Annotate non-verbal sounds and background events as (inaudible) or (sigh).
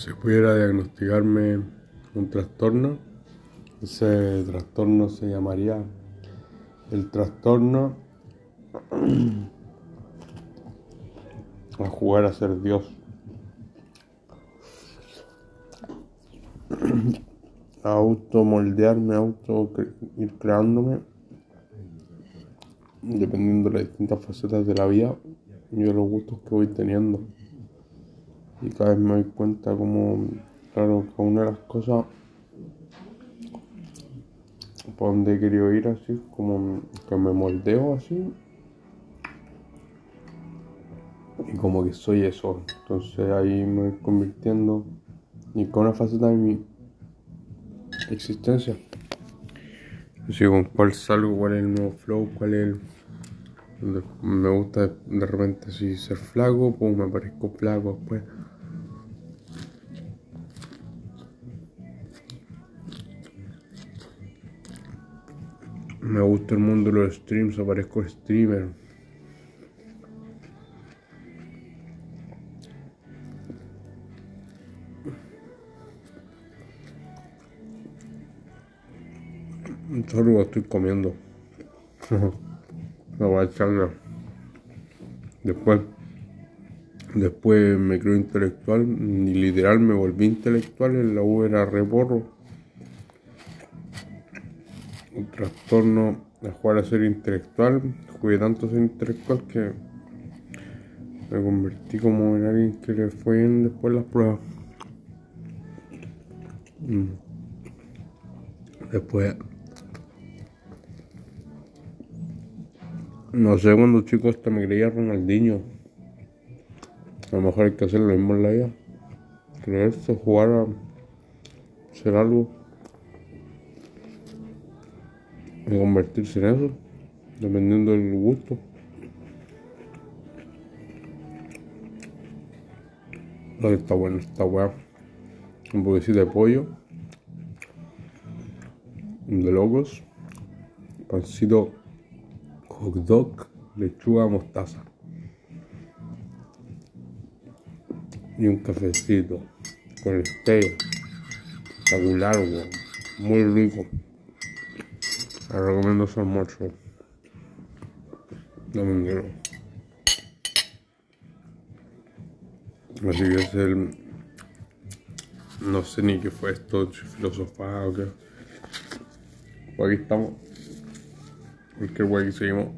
si pudiera diagnosticarme un trastorno, ese trastorno se llamaría el trastorno a jugar a ser Dios. A automoldearme, auto ir creándome, dependiendo de las distintas facetas de la vida y de los gustos que voy teniendo. Y cada vez me doy cuenta como, claro, que una de las cosas por donde querido ir así, como que me moldeo así. Y como que soy eso. Entonces ahí me voy convirtiendo y con una faceta de mi existencia. Así con cuál salgo, cuál es el nuevo flow, cuál es el... Me gusta de repente así ser flaco, pues me parezco flaco después. Me gusta el mundo de los streams, aparezco streamer. Solo estoy comiendo. (laughs) Me voy a echarle. Después, después me creo intelectual y literal me volví intelectual. En la U era reborro. Un trastorno de jugar a ser intelectual. Jugué tanto a ser intelectual que me convertí como en alguien que le fue bien después las pruebas. Mm. Después No sé, cuando chico hasta me creía Ronaldinho. A lo mejor hay que hacer lo mismo en la vida. Creerse, jugar a ser algo. Y convertirse en eso. Dependiendo del gusto. Lo está bueno esta weá. Un poquito de pollo. De locos. Pancito hot dog, lechuga, mostaza. Y un cafecito con el té. Espectacular, Muy rico. Les recomiendo su almuerzo. Dominguero. Así que es el. No sé ni qué fue esto, filosofado o qué. Pues aquí estamos. Cualquier guay que seguimos.